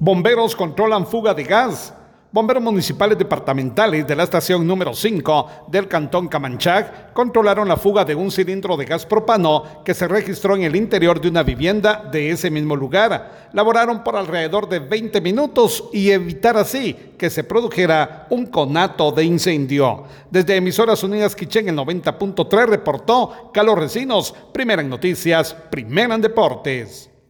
Bomberos controlan fuga de gas. Bomberos municipales departamentales de la estación número 5 del cantón Camanchac controlaron la fuga de un cilindro de gas propano que se registró en el interior de una vivienda de ese mismo lugar. Laboraron por alrededor de 20 minutos y evitar así que se produjera un conato de incendio. Desde Emisoras Unidas Quichén el 90.3 reportó Carlos Recinos, primera en noticias, primera en deportes.